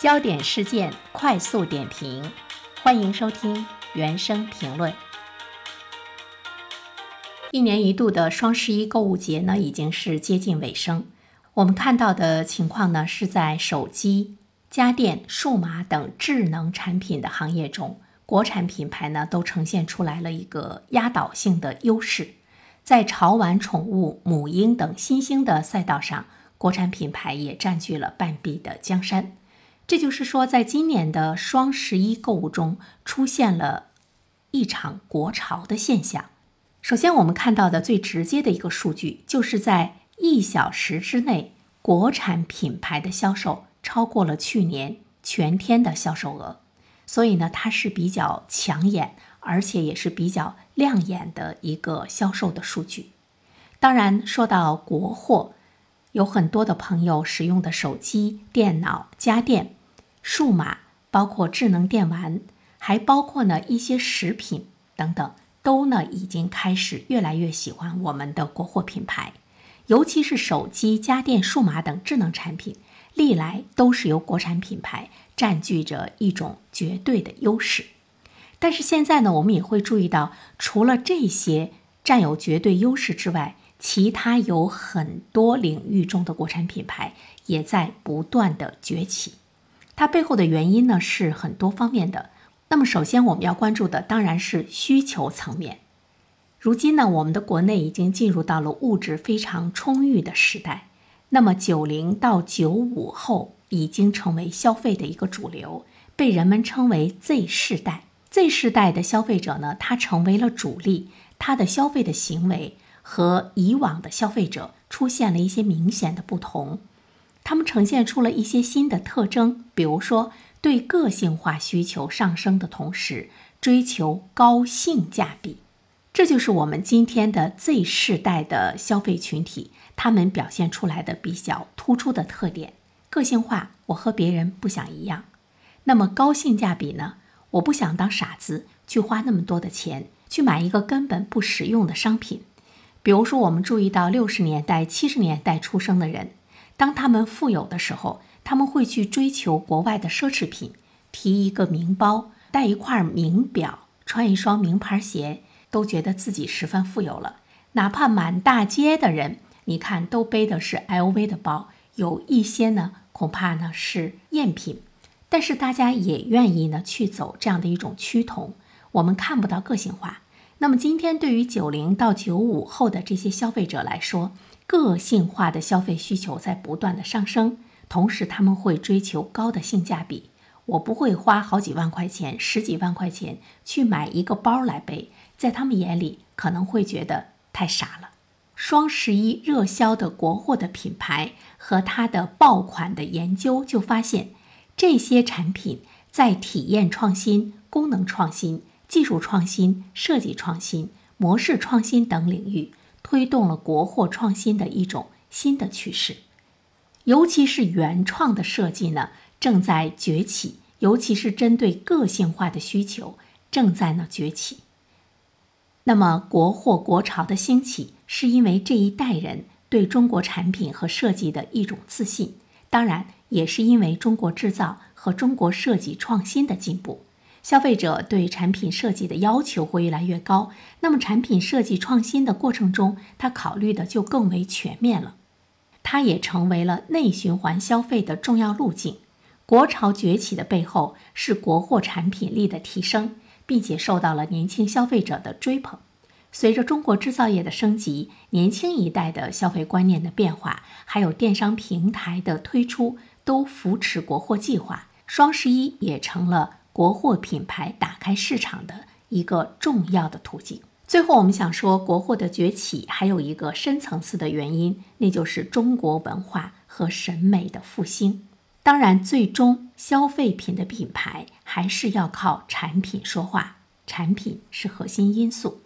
焦点事件快速点评，欢迎收听原声评论。一年一度的双十一购物节呢，已经是接近尾声。我们看到的情况呢，是在手机、家电、数码等智能产品的行业中，国产品牌呢都呈现出来了一个压倒性的优势。在潮玩宠物、母婴等新兴的赛道上，国产品牌也占据了半壁的江山。这就是说，在今年的双十一购物中，出现了一场国潮的现象。首先，我们看到的最直接的一个数据，就是在一小时之内，国产品牌的销售超过了去年全天的销售额。所以呢，它是比较抢眼，而且也是比较亮眼的一个销售的数据。当然，说到国货，有很多的朋友使用的手机、电脑、家电。数码包括智能电玩，还包括呢一些食品等等，都呢已经开始越来越喜欢我们的国货品牌，尤其是手机、家电、数码等智能产品，历来都是由国产品牌占据着一种绝对的优势。但是现在呢，我们也会注意到，除了这些占有绝对优势之外，其他有很多领域中的国产品牌也在不断的崛起。它背后的原因呢是很多方面的。那么，首先我们要关注的当然是需求层面。如今呢，我们的国内已经进入到了物质非常充裕的时代。那么，九零到九五后已经成为消费的一个主流，被人们称为 Z 世代。Z 世代的消费者呢，他成为了主力，他的消费的行为和以往的消费者出现了一些明显的不同。他们呈现出了一些新的特征，比如说对个性化需求上升的同时，追求高性价比，这就是我们今天的 Z 世代的消费群体，他们表现出来的比较突出的特点。个性化，我和别人不想一样。那么高性价比呢？我不想当傻子去花那么多的钱去买一个根本不实用的商品。比如说，我们注意到六十年代、七十年代出生的人。当他们富有的时候，他们会去追求国外的奢侈品，提一个名包，戴一块名表，穿一双名牌鞋，都觉得自己十分富有了。哪怕满大街的人，你看都背的是 LV 的包，有一些呢恐怕呢是赝品，但是大家也愿意呢去走这样的一种趋同。我们看不到个性化。那么今天对于九零到九五后的这些消费者来说，个性化的消费需求在不断的上升，同时他们会追求高的性价比。我不会花好几万块钱、十几万块钱去买一个包来背，在他们眼里可能会觉得太傻了。双十一热销的国货的品牌和它的爆款的研究就发现，这些产品在体验创新、功能创新、技术创新、设计创新、模式创新等领域。推动了国货创新的一种新的趋势，尤其是原创的设计呢正在崛起，尤其是针对个性化的需求正在呢崛起。那么国货国潮的兴起，是因为这一代人对中国产品和设计的一种自信，当然也是因为中国制造和中国设计创新的进步。消费者对产品设计的要求会越来越高，那么产品设计创新的过程中，他考虑的就更为全面了。它也成为了内循环消费的重要路径。国潮崛起的背后是国货产品力的提升，并且受到了年轻消费者的追捧。随着中国制造业的升级，年轻一代的消费观念的变化，还有电商平台的推出，都扶持国货计划。双十一也成了。国货品牌打开市场的一个重要的途径。最后，我们想说，国货的崛起还有一个深层次的原因，那就是中国文化和审美的复兴。当然，最终消费品的品牌还是要靠产品说话，产品是核心因素。